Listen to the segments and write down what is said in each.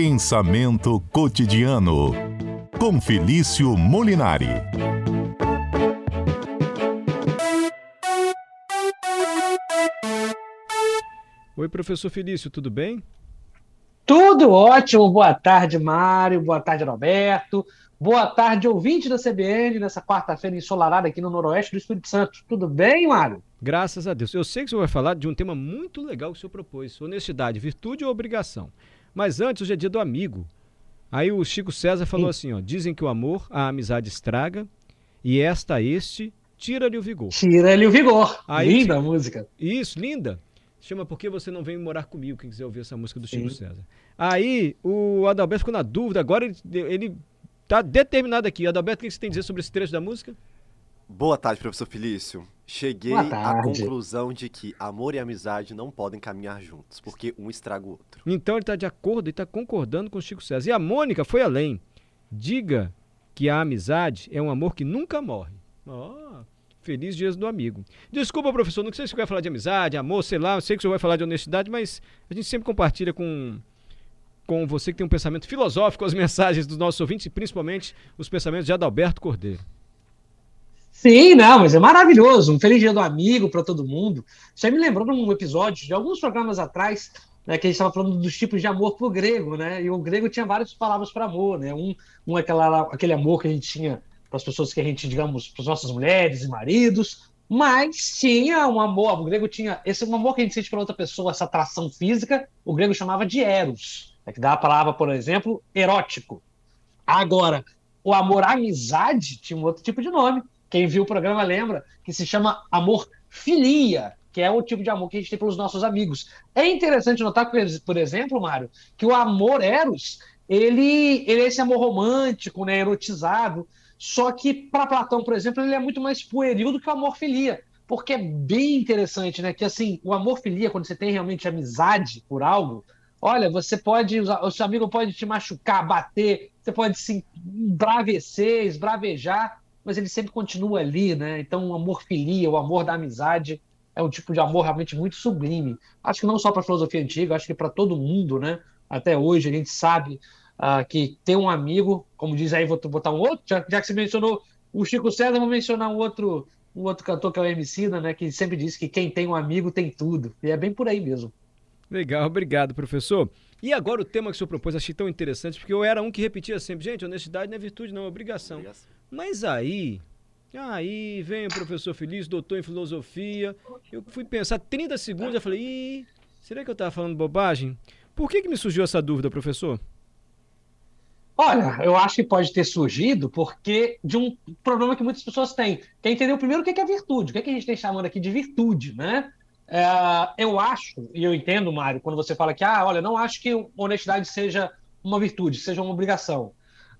Pensamento cotidiano com Felício Molinari. Oi, professor Felício, tudo bem? Tudo ótimo. Boa tarde, Mário. Boa tarde, Roberto. Boa tarde, ouvinte da CBN, nessa quarta-feira ensolarada aqui no Noroeste do Espírito Santo. Tudo bem, Mário? Graças a Deus. Eu sei que o senhor vai falar de um tema muito legal que o senhor propôs: honestidade, virtude ou obrigação. Mas antes, hoje é dia do amigo. Aí o Chico César falou Sim. assim: ó, dizem que o amor, a amizade estraga, e esta este tira-lhe o vigor. Tira-lhe o vigor. Aí, linda a música. Isso, linda. Chama Por que você não vem morar comigo? Quem quiser ouvir essa música do Chico Sim. César. Aí o Adalberto ficou na dúvida, agora ele, ele tá determinado aqui. Adalberto, o que você tem a dizer sobre esse trecho da música? Boa tarde, professor Felício. Cheguei à conclusão de que amor e amizade não podem caminhar juntos, porque um estraga o outro. Então ele está de acordo e está concordando com o Chico César. E a Mônica foi além. Diga que a amizade é um amor que nunca morre. Oh, feliz dias do amigo. Desculpa, professor, não sei se você vai falar de amizade, amor, sei lá, eu sei que você vai falar de honestidade, mas a gente sempre compartilha com, com você que tem um pensamento filosófico as mensagens dos nossos ouvintes e principalmente os pensamentos de Adalberto Cordeiro. Sim, não, mas é maravilhoso. Um feliz dia do amigo para todo mundo. Você me lembrou de um episódio de alguns programas atrás, né, que a gente estava falando dos tipos de amor pro grego, né? E o grego tinha várias palavras para amor, né? Um, um é aquela, aquele amor que a gente tinha para as pessoas que a gente, digamos, para as nossas mulheres e maridos, mas tinha um amor, o grego tinha esse um amor que a gente sente para outra pessoa, essa atração física, o grego chamava de eros, é que dá a palavra, por exemplo, erótico. Agora, o amor amizade tinha um outro tipo de nome, quem viu o programa lembra que se chama amor filia, que é o tipo de amor que a gente tem pelos nossos amigos. É interessante notar, por exemplo, Mário, que o amor eros, ele, ele é esse amor romântico, né, erotizado, só que para Platão, por exemplo, ele é muito mais pueril do que o amor filia, porque é bem interessante, né, que assim, o amor filia, quando você tem realmente amizade por algo, olha, você pode, o seu amigo pode te machucar, bater, você pode se embravecer, esbravejar, mas ele sempre continua ali, né? Então, o amor filia, o amor da amizade, é um tipo de amor realmente muito sublime. Acho que não só para a filosofia antiga, acho que para todo mundo, né? Até hoje a gente sabe uh, que ter um amigo, como diz aí, vou botar um outro, já, já que você mencionou o Chico César, vou mencionar um outro, um outro cantor que é o MC, né? Que sempre diz que quem tem um amigo tem tudo. E é bem por aí mesmo. Legal, obrigado, professor. E agora o tema que o senhor propôs, achei tão interessante, porque eu era um que repetia sempre, gente, honestidade não é virtude, não, é obrigação. obrigação. Mas aí, aí vem o professor Feliz, doutor em filosofia. Eu fui pensar 30 segundos, eu falei, Ih, será que eu estava falando bobagem? Por que, que me surgiu essa dúvida, professor? Olha, eu acho que pode ter surgido porque de um problema que muitas pessoas têm. Quer entender primeiro o que é virtude? O que, é que a gente tem chamando aqui de virtude, né? É, eu acho, e eu entendo, Mário, quando você fala que, ah, olha, não acho que honestidade seja uma virtude, seja uma obrigação.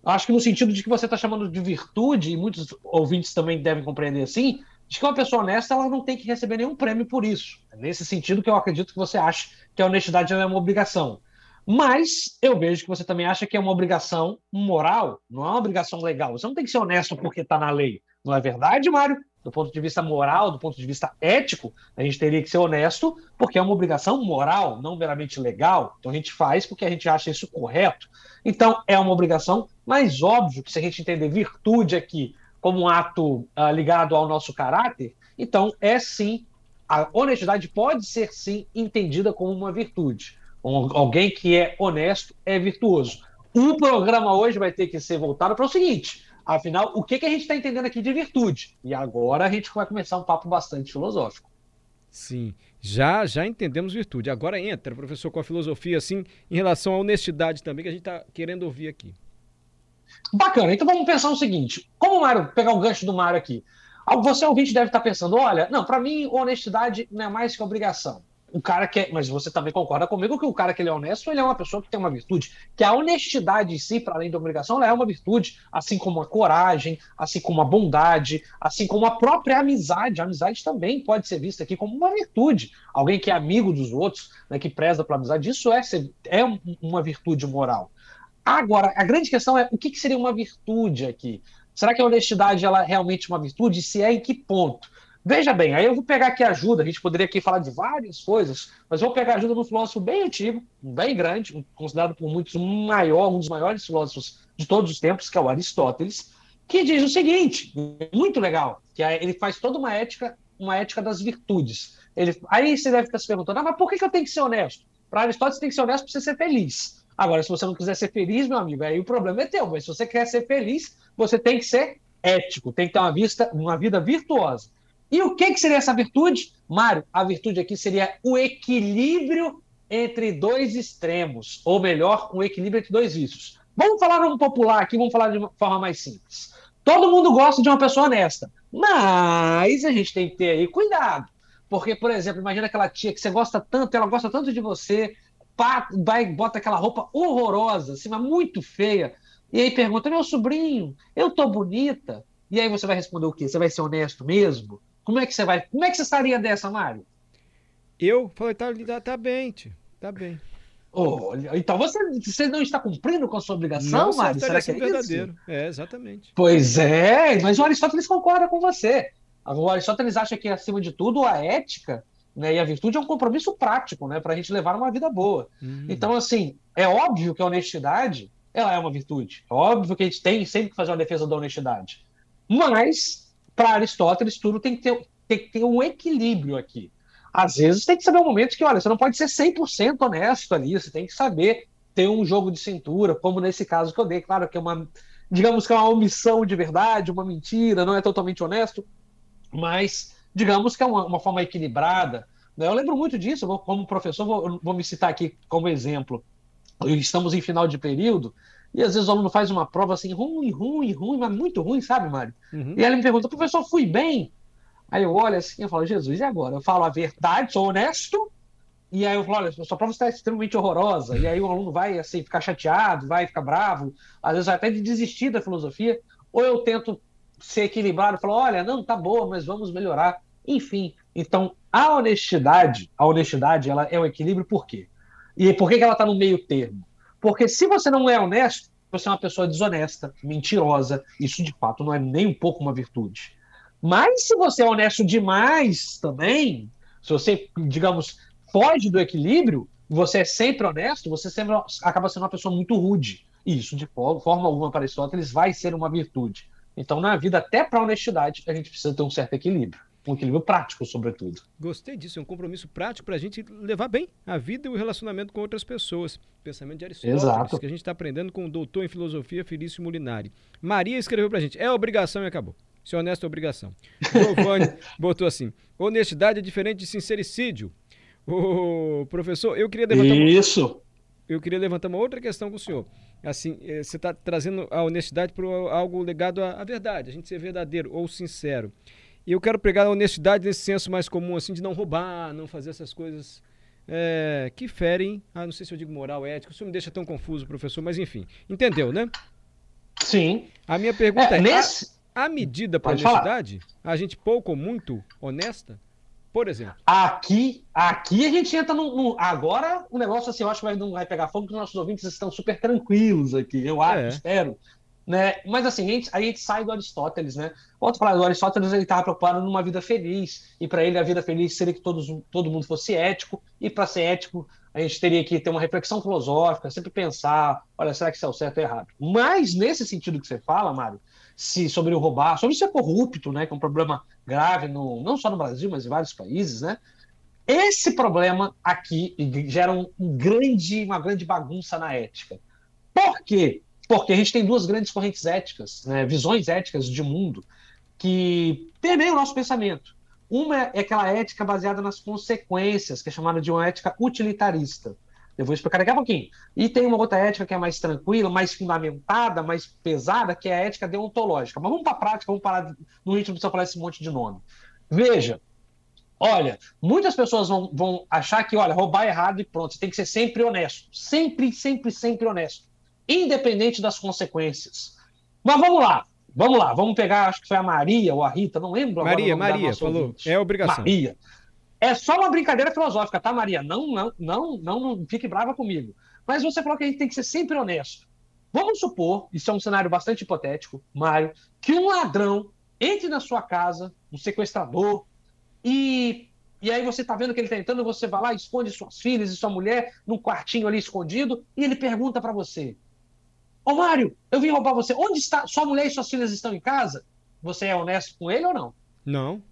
Acho que no sentido de que você está chamando de virtude, e muitos ouvintes também devem compreender assim, de que uma pessoa honesta ela não tem que receber nenhum prêmio por isso. É nesse sentido que eu acredito que você acha que a honestidade é uma obrigação. Mas eu vejo que você também acha que é uma obrigação moral, não é uma obrigação legal. Você não tem que ser honesto porque está na lei. Não é verdade, Mário? Do ponto de vista moral, do ponto de vista ético, a gente teria que ser honesto porque é uma obrigação moral, não meramente legal. Então a gente faz porque a gente acha isso correto. Então é uma obrigação, mas óbvio que se a gente entender virtude aqui como um ato uh, ligado ao nosso caráter, então é sim, a honestidade pode ser sim entendida como uma virtude. Um, alguém que é honesto é virtuoso. O programa hoje vai ter que ser voltado para o seguinte: afinal, o que, que a gente está entendendo aqui de virtude? E agora a gente vai começar um papo bastante filosófico. Sim, já já entendemos virtude. Agora entra, professor, com a filosofia assim, em relação à honestidade também, que a gente está querendo ouvir aqui. Bacana, então vamos pensar o seguinte: como o Mário, pegar o gancho do Mário aqui. Você ouvinte deve estar pensando: olha, não, para mim, honestidade não é mais que obrigação o cara que é, mas você também concorda comigo que o cara que ele é honesto, ele é uma pessoa que tem uma virtude, que a honestidade em si, para além da obrigação, é uma virtude, assim como a coragem, assim como a bondade, assim como a própria amizade. A amizade também pode ser vista aqui como uma virtude. Alguém que é amigo dos outros, né, que preza pela amizade, isso é, é uma virtude moral. Agora, a grande questão é o que, que seria uma virtude aqui? Será que a honestidade ela é realmente uma virtude? Se é, em que ponto? Veja bem, aí eu vou pegar aqui ajuda, a gente poderia aqui falar de várias coisas, mas vou pegar ajuda de um filósofo bem antigo, bem grande, considerado por muitos um maior, um dos maiores filósofos de todos os tempos, que é o Aristóteles, que diz o seguinte, muito legal, que ele faz toda uma ética, uma ética das virtudes. Ele, aí você deve estar se perguntando, ah, mas por que, eu tenho que ser honesto? Para Aristóteles, você tem que ser honesto para você ser feliz. Agora, se você não quiser ser feliz, meu amigo, aí o problema é teu. Mas se você quer ser feliz, você tem que ser ético, tem que ter uma, vista, uma vida virtuosa. E o que, que seria essa virtude? Mário, a virtude aqui seria o equilíbrio entre dois extremos, ou melhor, um equilíbrio entre dois vícios. Vamos falar um popular aqui, vamos falar de uma forma mais simples. Todo mundo gosta de uma pessoa honesta, mas a gente tem que ter aí cuidado. Porque, por exemplo, imagina aquela tia que você gosta tanto, ela gosta tanto de você, vai, bota aquela roupa horrorosa, assim, mas muito feia, e aí pergunta, meu sobrinho, eu tô bonita? E aí você vai responder o quê? Você vai ser honesto mesmo? Como é que você vai. Como é que você estaria dessa, Mário? Eu falei, tá, tá, tá bem, tio. Tá bem. Oh, então você, você não está cumprindo com a sua obrigação, não, Mário? Será que é verdadeiro? Isso? É, exatamente. Pois é, mas o Aristóteles concorda com você. O Aristóteles acha que, acima de tudo, a ética né, e a virtude é um compromisso prático, né, para a gente levar uma vida boa. Uhum. Então, assim, é óbvio que a honestidade ela é uma virtude. É óbvio que a gente tem sempre que fazer uma defesa da honestidade. Mas para Aristóteles, tudo tem que, ter, tem que ter um equilíbrio aqui. Às vezes tem que saber um momento que, olha, você não pode ser 100% honesto ali, você tem que saber ter um jogo de cintura, como nesse caso que eu dei. Claro que é uma, digamos que é uma omissão de verdade, uma mentira, não é totalmente honesto, mas digamos que é uma, uma forma equilibrada. Né? Eu lembro muito disso, vou, como professor, vou, vou me citar aqui como exemplo. Estamos em final de período, e às vezes o aluno faz uma prova assim, ruim, ruim, ruim, mas muito ruim, sabe, Mário? Uhum. E aí ele me pergunta, professor, fui bem? Aí eu olho assim, eu falo, Jesus, e agora? Eu falo a verdade, sou honesto, e aí eu falo, olha, sua prova está extremamente horrorosa. E aí o aluno vai assim, ficar chateado, vai ficar bravo, às vezes vai até de desistir da filosofia, ou eu tento ser equilibrado e falo, olha, não, tá boa, mas vamos melhorar. Enfim, então a honestidade, a honestidade, ela é um equilíbrio por quê? E por que, que ela está no meio termo? Porque se você não é honesto, você é uma pessoa desonesta, mentirosa. Isso de fato não é nem um pouco uma virtude. Mas se você é honesto demais também, se você, digamos, foge do equilíbrio, você é sempre honesto, você sempre acaba sendo uma pessoa muito rude. E isso, de forma alguma, para Aristóteles, vai ser uma virtude. Então, na vida, até para honestidade, a gente precisa ter um certo equilíbrio um equilíbrio prático, sobretudo. Gostei disso, é um compromisso prático para a gente levar bem a vida e o relacionamento com outras pessoas. Pensamento de Aristóteles, Exato. que a gente está aprendendo com o doutor em filosofia Felício Molinari. Maria escreveu para a gente, é obrigação e acabou. Ser honesto é obrigação. Giovanni botou assim, honestidade é diferente de sincericídio. O professor, eu queria levantar... Isso! Uma, eu queria levantar uma outra questão com o senhor. Assim, eh, você está trazendo a honestidade para algo ligado à, à verdade, a gente ser verdadeiro ou sincero. E eu quero pregar a honestidade nesse senso mais comum, assim, de não roubar, não fazer essas coisas é, que ferem, ah, não sei se eu digo moral, ética, isso me deixa tão confuso, professor, mas enfim, entendeu, né? Sim. A minha pergunta é, é nesse... a, a medida para honestidade, falar. a gente pouco ou muito honesta, por exemplo? Aqui, aqui a gente entra no, no, Agora o negócio assim, eu acho que vai, não vai pegar fogo, porque os nossos ouvintes estão super tranquilos aqui, eu acho, é. espero. Né? Mas assim, a gente, a gente sai do Aristóteles, né? Volto a falar, do Aristóteles ele estava preocupado numa vida feliz, e para ele a vida feliz seria que todos, todo mundo fosse ético, e para ser ético a gente teria que ter uma reflexão filosófica, sempre pensar, olha, será que isso é o certo ou errado? Mas nesse sentido que você fala, Mário, se sobre o roubar, sobre ser corrupto, né, que é um problema grave no, não só no Brasil, mas em vários países, né? Esse problema aqui gera um grande, uma grande bagunça na ética. Por quê? Porque a gente tem duas grandes correntes éticas, né, visões éticas de mundo, que permeiam o nosso pensamento. Uma é aquela ética baseada nas consequências, que é chamada de uma ética utilitarista. Eu vou explicar daqui a pouquinho. E tem uma outra ética que é mais tranquila, mais fundamentada, mais pesada, que é a ética deontológica. Mas vamos para a prática, vamos parar no ritmo de falar esse monte de nome. Veja, olha, muitas pessoas vão, vão achar que, olha, roubar é errado e pronto, você tem que ser sempre honesto. Sempre, sempre, sempre honesto independente das consequências. Mas vamos lá, vamos lá, vamos pegar, acho que foi a Maria ou a Rita, não lembro Maria, Maria, falou, ouvinte. é obrigação. Maria. É só uma brincadeira filosófica, tá, Maria? Não, não, não, não, fique brava comigo. Mas você falou que a gente tem que ser sempre honesto. Vamos supor, isso é um cenário bastante hipotético, Mário, que um ladrão entre na sua casa, um sequestrador, e, e aí você está vendo que ele está entrando, você vai lá, esconde suas filhas e sua mulher num quartinho ali escondido, e ele pergunta para você: Ô Mário, eu vim roubar você, onde está? Sua mulher e suas filhas estão em casa? Você é honesto com ele ou não? Não.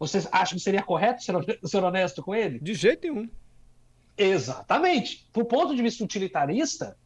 Você acha que seria correto ser honesto com ele? De jeito nenhum. Exatamente. Do ponto de vista utilitarista,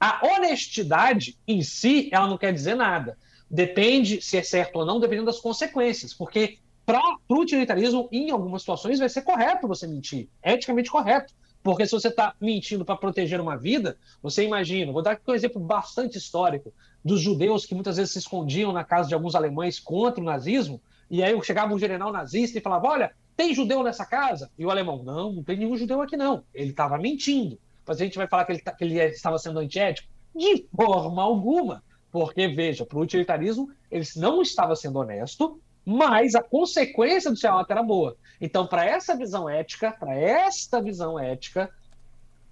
a honestidade em si, ela não quer dizer nada. Depende se é certo ou não, dependendo das consequências. Porque para o utilitarismo, em algumas situações, vai ser correto você mentir. Eticamente correto. Porque se você está mentindo para proteger uma vida, você imagina, vou dar aqui um exemplo bastante histórico, dos judeus que muitas vezes se escondiam na casa de alguns alemães contra o nazismo, e aí chegava um general nazista e falava: Olha, tem judeu nessa casa? E o alemão: Não, não tem nenhum judeu aqui não. Ele estava mentindo. Mas a gente vai falar que ele, tá, que ele estava sendo antiético? De forma alguma. Porque, veja, para o utilitarismo, ele não estava sendo honesto, mas a consequência do seu ato era boa. Então, para essa visão ética, para esta visão ética,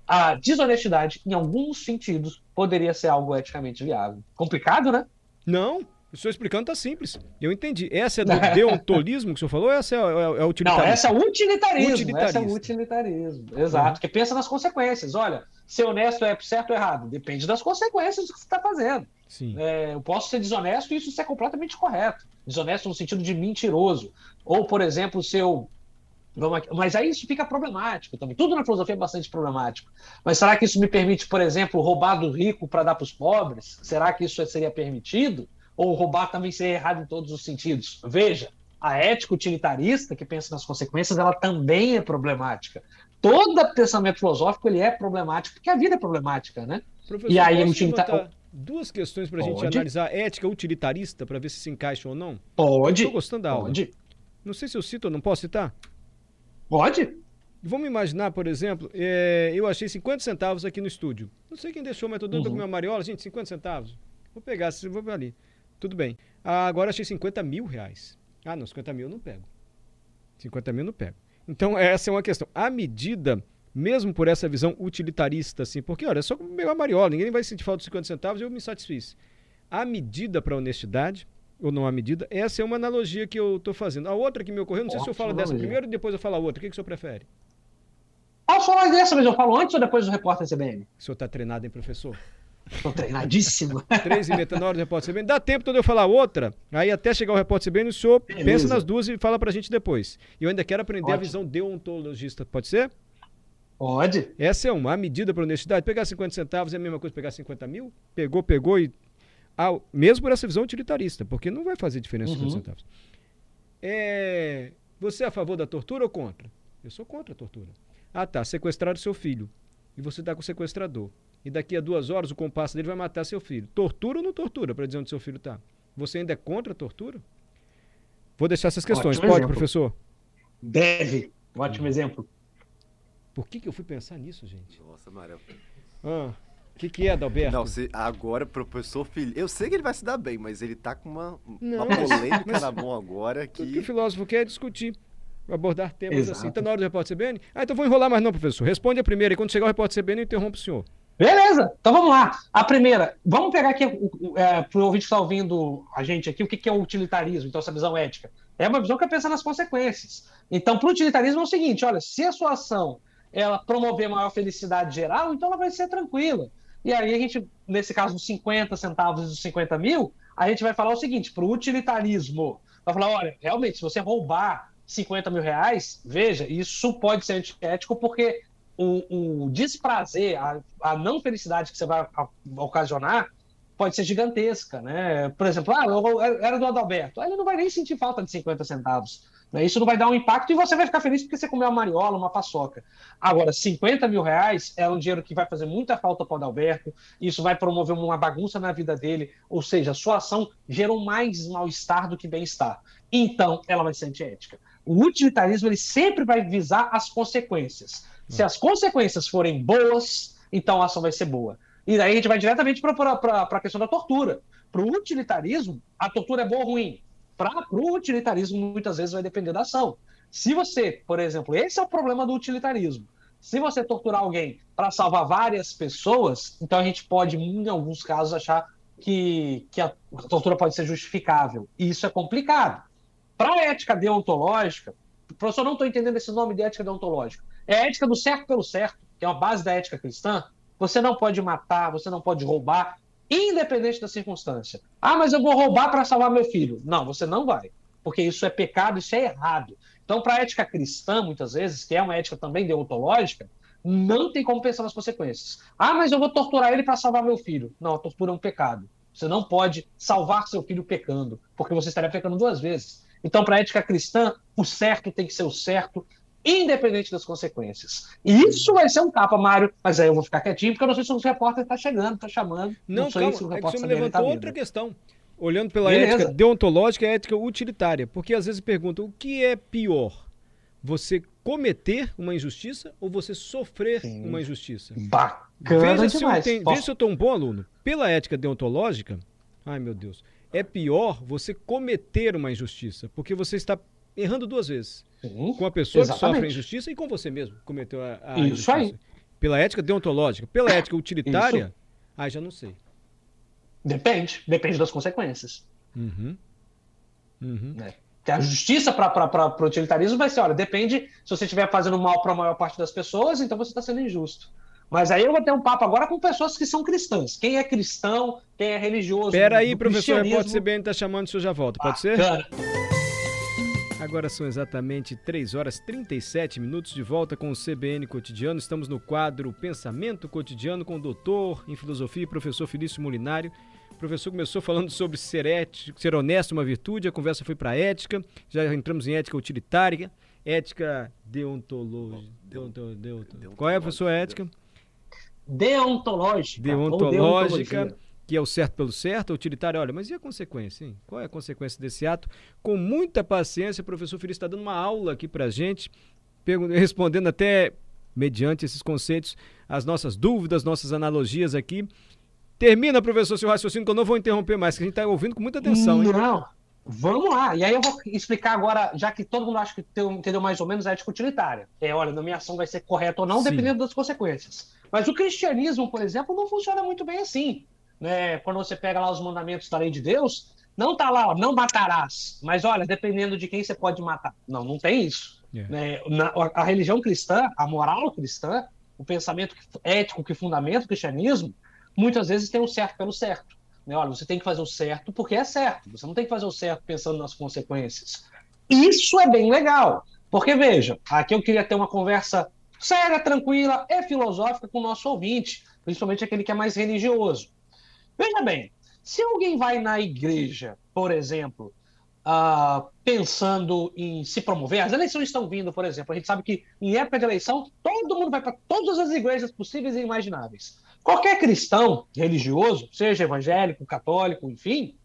a desonestidade, em alguns sentidos, poderia ser algo eticamente viável. Complicado, né? Não, o senhor explicando tá simples. Eu entendi. Essa é do deontolismo que o senhor falou ou essa é, é, é utilitarismo? Não, essa é utilitarismo. Essa é utilitarismo. Exato. Uhum. Que pensa nas consequências. Olha, ser honesto é certo ou errado? Depende das consequências do que você está fazendo. É, eu posso ser desonesto e isso ser completamente correto. Desonesto no sentido de mentiroso. Ou, por exemplo, se eu mas aí isso fica problemático também. Tudo na filosofia é bastante problemático. Mas será que isso me permite, por exemplo, roubar do rico para dar para os pobres? Será que isso seria permitido? ou roubar também ser errado em todos os sentidos. Veja, a ética utilitarista, que pensa nas consequências, ela também é problemática. Todo pensamento filosófico ele é problemático, porque a vida é problemática, né? Professor, e aí, utilitar... duas questões para a gente analisar ética utilitarista, para ver se se encaixa ou não? Pode. Estou gostando da aula. Pode. Não sei se eu cito ou não posso citar. Pode. Vamos imaginar, por exemplo, é, eu achei 50 centavos aqui no estúdio. Não sei quem deixou, mas estou dando uhum. com minha mariola. Gente, 50 centavos. Vou pegar, vou ali. Tudo bem. Ah, agora achei 50 mil reais. Ah, não, 50 mil eu não pego. 50 mil eu não pego. Então, essa é uma questão. A medida, mesmo por essa visão utilitarista, assim, porque, olha, é só pegar a mariola, ninguém vai sentir falta de 50 centavos, eu me satisfiz. A medida para honestidade, ou não a medida, essa é uma analogia que eu estou fazendo. A outra que me ocorreu, não sei se eu falo dessa primeiro e depois eu falo a outra. O que, que o senhor prefere? Ah, só mais dessa, mas eu falo antes ou depois do repórter CBN? O senhor está treinado, hein, professor? Estou treinadíssimo. Três e meia, tá na hora do repórter CBN. Dá tempo de eu falar outra, aí até chegar o repórter CBN, o senhor Beleza. pensa nas duas e fala pra gente depois. E eu ainda quero aprender Ótimo. a visão deontologista, pode ser? Pode. Essa é uma a medida para honestidade. Pegar 50 centavos é a mesma coisa que pegar 50 mil? Pegou, pegou e. Ah, mesmo por essa visão utilitarista, porque não vai fazer diferença uhum. 50 centavos. É... Você é a favor da tortura ou contra? Eu sou contra a tortura. Ah, tá. Sequestrar o seu filho. E você está com o sequestrador e daqui a duas horas o compasso dele vai matar seu filho. Tortura ou não tortura para dizer onde seu filho está? Você ainda é contra a tortura? Vou deixar essas questões. Ótimo Pode, exemplo. professor? Deve. Ótimo hum. exemplo. Por que, que eu fui pensar nisso, gente? Nossa, Marel. Ah, o que, que é, Dalberto? Não, se, agora, professor Felipe. Eu sei que ele vai se dar bem, mas ele tá com uma, não, uma polêmica mas, na mão agora que. O que o filósofo quer é discutir abordar temas Exato. assim. Está na hora do repórter CBN? Ah, então vou enrolar mais não, professor. Responde a primeira e quando chegar o repórter CBN eu interrompo o senhor. Beleza, então vamos lá. A primeira, vamos pegar aqui, é, para o ouvinte que está ouvindo a gente aqui, o que, que é o utilitarismo, então essa visão ética. É uma visão que pensa nas consequências. Então, para o utilitarismo é o seguinte: olha, se a sua ação ela promover maior felicidade geral, então ela vai ser tranquila. E aí a gente, nesse caso dos 50 centavos e dos 50 mil, a gente vai falar o seguinte: para o utilitarismo, vai falar, olha, realmente, se você roubar 50 mil reais, veja, isso pode ser antiético porque o, o desprazer, a, a, não felicidade que você vai ocasionar pode ser gigantesca, né? Por exemplo, ah, eu, era do Adalberto, ele não vai nem sentir falta de 50 centavos. Né? Isso não vai dar um impacto e você vai ficar feliz porque você comeu uma mariola, uma paçoca. Agora, 50 mil reais é um dinheiro que vai fazer muita falta para o Adalberto, isso vai promover uma bagunça na vida dele, ou seja, sua ação gerou mais mal-estar do que bem-estar. Então, ela vai ser antiética. O utilitarismo ele sempre vai visar as consequências. Se as consequências forem boas, então a ação vai ser boa. E daí a gente vai diretamente para a questão da tortura. Para o utilitarismo, a tortura é boa ou ruim? Para o utilitarismo, muitas vezes vai depender da ação. Se você, por exemplo, esse é o problema do utilitarismo. Se você torturar alguém para salvar várias pessoas, então a gente pode, em alguns casos, achar que, que a tortura pode ser justificável. E isso é complicado. Para a ética deontológica, professor, não estou entendendo esse nome de ética deontológica. É a ética do certo pelo certo, que é uma base da ética cristã. Você não pode matar, você não pode roubar, independente da circunstância. Ah, mas eu vou roubar para salvar meu filho. Não, você não vai, porque isso é pecado, isso é errado. Então, para a ética cristã, muitas vezes, que é uma ética também deontológica, não tem como pensar nas consequências. Ah, mas eu vou torturar ele para salvar meu filho. Não, a tortura é um pecado. Você não pode salvar seu filho pecando, porque você estaria pecando duas vezes. Então, para a ética cristã, o certo tem que ser o certo, independente das consequências. E isso vai ser um tapa, Mário, mas aí eu vou ficar quietinho, porque eu não sei se o repórter está chegando, está chamando. Não, não sei calma, se o repórter é que você me levantou tá outra questão. Olhando pela Beleza. ética deontológica e ética utilitária, porque às vezes perguntam o que é pior? Você cometer uma injustiça ou você sofrer Sim. uma injustiça? Bacana veja demais. Se eu tenho, Veja se eu estou um bom aluno. Pela ética deontológica, ai meu Deus, é pior você cometer uma injustiça, porque você está errando duas vezes. Sim, com a pessoa exatamente. que sofre a injustiça e com você mesmo, cometeu a, a Isso injustiça. aí. Pela ética deontológica. Pela ética utilitária, Isso. ah, já não sei. Depende. Depende das consequências. Uhum. Uhum. É. A justiça para o utilitarismo vai ser, olha, depende se você estiver fazendo mal para a maior parte das pessoas, então você está sendo injusto. Mas aí eu vou ter um papo agora com pessoas que são cristãs. Quem é cristão, quem é religioso. Espera aí, professor, pode ser bem, está chamando, o senhor já volta, pode ser? Agora são exatamente 3 horas 37 minutos de volta com o CBN Cotidiano. Estamos no quadro Pensamento Cotidiano com o doutor em filosofia e professor Felício Molinário. O professor começou falando sobre ser, ético, ser honesto uma virtude, a conversa foi para ética, já entramos em ética utilitária, ética deontológica. Deonto, deonto, Qual é, professor, a ética? Deontológica. Deontológica que é o certo pelo certo, utilitário. Olha, mas e a consequência? Hein? Qual é a consequência desse ato? Com muita paciência, o professor Feliz está dando uma aula aqui para a gente, respondendo até, mediante esses conceitos, as nossas dúvidas, nossas analogias aqui. Termina, professor, seu raciocínio, que eu não vou interromper mais, que a gente está ouvindo com muita atenção. Hein? Não, vamos lá. E aí eu vou explicar agora, já que todo mundo acha que entendeu mais ou menos a ética utilitária. É, olha, minha ação vai ser correta ou não, Sim. dependendo das consequências. Mas o cristianismo, por exemplo, não funciona muito bem assim né, quando você pega lá os mandamentos da lei de Deus, não está lá, ó, não matarás. Mas olha, dependendo de quem você pode matar. Não, não tem isso. Yeah. Né? Na, a religião cristã, a moral cristã, o pensamento ético que fundamenta o cristianismo, muitas vezes tem o certo pelo certo. Né? Olha, você tem que fazer o certo porque é certo. Você não tem que fazer o certo pensando nas consequências. Isso é bem legal. Porque, veja, aqui eu queria ter uma conversa séria, tranquila e filosófica com o nosso ouvinte, principalmente aquele que é mais religioso. Veja bem, se alguém vai na igreja, por exemplo, uh, pensando em se promover, as eleições estão vindo, por exemplo, a gente sabe que em época de eleição todo mundo vai para todas as igrejas possíveis e imagináveis. Qualquer cristão religioso, seja evangélico, católico, enfim,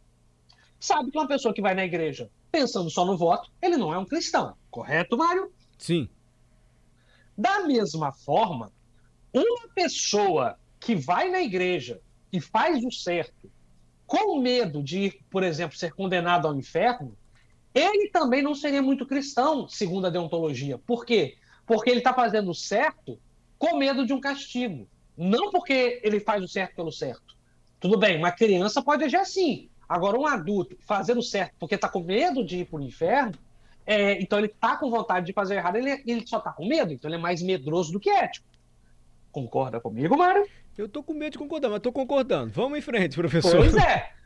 sabe que uma pessoa que vai na igreja pensando só no voto, ele não é um cristão. Correto, Mário? Sim. Da mesma forma, uma pessoa que vai na igreja e faz o certo com medo de, por exemplo, ser condenado ao inferno, ele também não seria muito cristão, segundo a deontologia. Por quê? Porque ele está fazendo o certo com medo de um castigo. Não porque ele faz o certo pelo certo. Tudo bem, uma criança pode agir assim. Agora, um adulto fazendo certo porque está com medo de ir para o inferno, é, então ele está com vontade de fazer errado, ele, ele só está com medo, então ele é mais medroso do que ético. Concorda comigo, Mário? Eu tô com medo de concordar, mas tô concordando. Vamos em frente, professor. Pois é.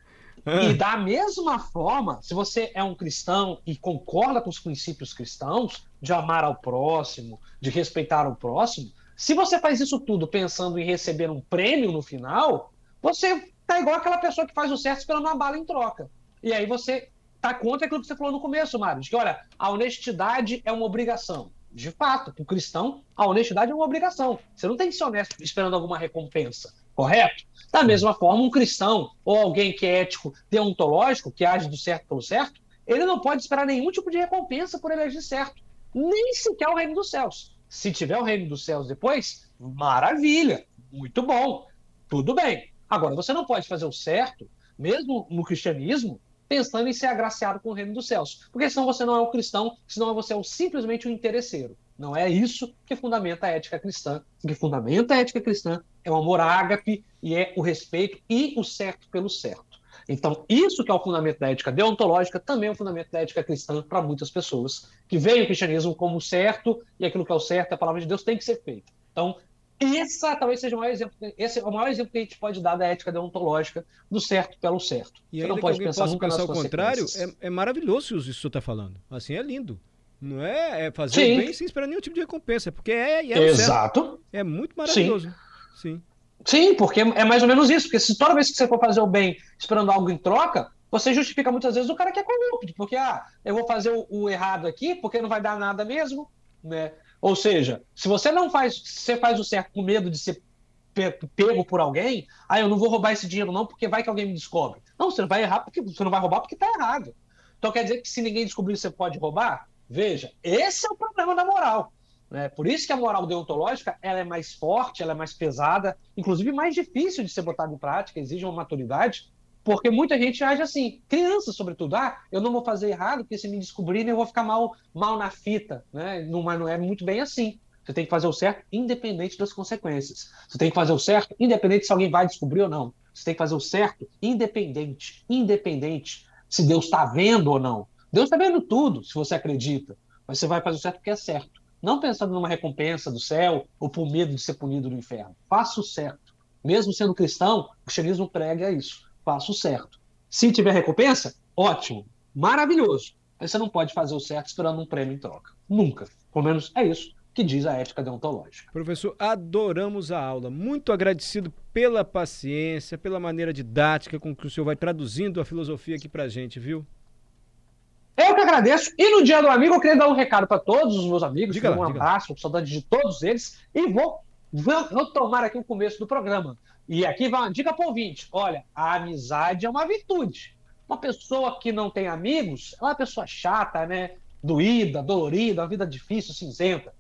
E da mesma forma, se você é um cristão e concorda com os princípios cristãos, de amar ao próximo, de respeitar o próximo, se você faz isso tudo pensando em receber um prêmio no final, você tá igual aquela pessoa que faz o certo esperando uma bala em troca. E aí você tá contra aquilo que você falou no começo, Mário, de que, olha, a honestidade é uma obrigação de fato, para o cristão, a honestidade é uma obrigação. Você não tem que ser honesto esperando alguma recompensa, correto? Da mesma forma, um cristão ou alguém que é ético, deontológico, que age do certo pelo certo, ele não pode esperar nenhum tipo de recompensa por ele agir certo, nem sequer o reino dos céus. Se tiver o reino dos céus depois, maravilha, muito bom, tudo bem. Agora, você não pode fazer o certo, mesmo no cristianismo, pensando em ser agraciado com o reino dos céus. Porque senão você não é um cristão, senão você é um, simplesmente um interesseiro. Não é isso que fundamenta a ética cristã. O que fundamenta a ética cristã é o amor ágape e é o respeito e o certo pelo certo. Então, isso que é o fundamento da ética deontológica, também é o fundamento da ética cristã para muitas pessoas, que veem o cristianismo como certo, e aquilo que é o certo, a palavra de Deus tem que ser feita. Então, essa talvez seja o maior exemplo, esse é o maior exemplo que a gente pode dar da ética deontológica, do certo pelo certo. E Você não pode pensar nunca pensar o contrário, é, é maravilhoso isso que você está falando. Assim, é lindo. Não é, é fazer Sim. o bem sem esperar nenhum tipo de recompensa, porque é, é Exato. É muito maravilhoso. Sim. Sim. Sim, porque é mais ou menos isso. Porque se toda vez que você for fazer o bem esperando algo em troca, você justifica muitas vezes o cara que é corrupto, porque ah, eu vou fazer o, o, errado aqui porque não vai dar nada mesmo, né? Ou seja, se você não faz, você faz o certo com medo de ser pego por alguém, ah, eu não vou roubar esse dinheiro não porque vai que alguém me descobre. Não, você não vai errar porque você não vai roubar porque está errado. Então quer dizer que se ninguém descobrir você pode roubar? Veja, esse é o problema da moral. Né? Por isso que a moral deontológica ela é mais forte, ela é mais pesada, inclusive mais difícil de ser botada em prática, exige uma maturidade, porque muita gente age assim, crianças sobretudo, ah, eu não vou fazer errado, porque se me descobrirem eu vou ficar mal, mal na fita, né? não, mas não é muito bem assim. Você tem que fazer o certo independente das consequências. Você tem que fazer o certo independente se alguém vai descobrir ou não. Você tem que fazer o certo independente, independente se Deus está vendo ou não. Deus está vendo tudo, se você acredita. Mas você vai fazer o certo porque é certo. Não pensando numa recompensa do céu ou por medo de ser punido no inferno. Faça o certo. Mesmo sendo cristão, o cristianismo prega isso. Faça o certo. Se tiver recompensa, ótimo, maravilhoso. Mas você não pode fazer o certo esperando um prêmio em troca. Nunca. Pelo menos é isso que diz a ética deontológica. Professor, adoramos a aula. Muito agradecido pela paciência, pela maneira didática com que o senhor vai traduzindo a filosofia aqui pra gente, viu? Eu que agradeço. E no Dia do Amigo, eu queria dar um recado para todos os meus amigos. Diga um abraço, com saudade de todos eles. E vou, vou tomar aqui o começo do programa. E aqui vai uma dica para o ouvinte. Olha, a amizade é uma virtude. Uma pessoa que não tem amigos é uma pessoa chata, né? Doída, dolorida, uma vida difícil, cinzenta.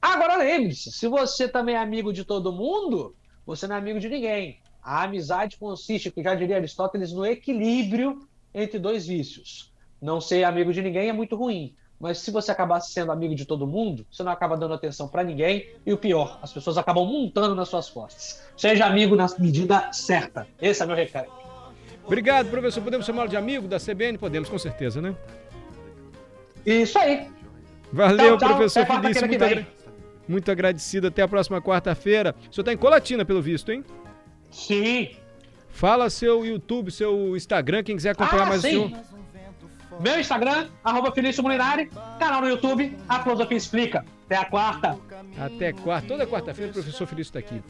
Agora lembre-se, se você também é amigo de todo mundo, você não é amigo de ninguém. A amizade consiste, que já diria Aristóteles, no equilíbrio entre dois vícios não ser amigo de ninguém é muito ruim. Mas se você acabar sendo amigo de todo mundo, você não acaba dando atenção para ninguém. E o pior, as pessoas acabam montando nas suas costas. Seja amigo na medida certa. Esse é meu recado. Obrigado, professor. Podemos chamá-lo de amigo da CBN? Podemos, com certeza, né? Isso aí. Valeu, tchau, tchau. professor Felício. Muito, agra... muito agradecido. Até a próxima quarta-feira. O senhor está em Colatina, pelo visto, hein? Sim. Fala seu YouTube, seu Instagram, quem quiser acompanhar ah, mais sim. o senhor. Meu Instagram, arroba Felício Molinari. Canal no YouTube, A Filosofia Explica. Até a quarta. Até quarta. Toda quarta-feira o professor Felício está aqui.